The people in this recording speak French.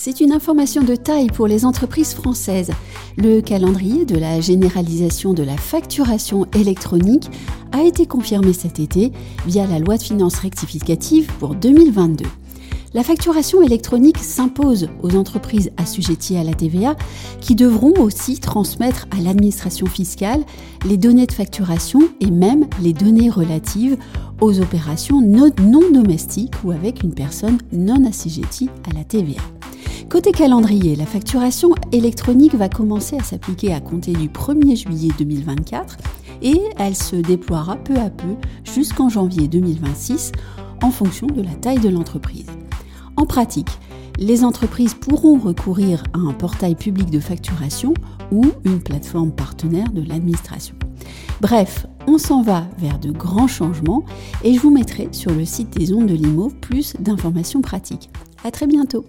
C'est une information de taille pour les entreprises françaises. Le calendrier de la généralisation de la facturation électronique a été confirmé cet été via la loi de finances rectificative pour 2022. La facturation électronique s'impose aux entreprises assujetties à la TVA qui devront aussi transmettre à l'administration fiscale les données de facturation et même les données relatives aux opérations non domestiques ou avec une personne non assujettie à la TVA. Côté calendrier, la facturation électronique va commencer à s'appliquer à compter du 1er juillet 2024 et elle se déploiera peu à peu jusqu'en janvier 2026 en fonction de la taille de l'entreprise. En pratique, les entreprises pourront recourir à un portail public de facturation ou une plateforme partenaire de l'administration. Bref, on s'en va vers de grands changements et je vous mettrai sur le site des ondes de Limo plus d'informations pratiques. À très bientôt!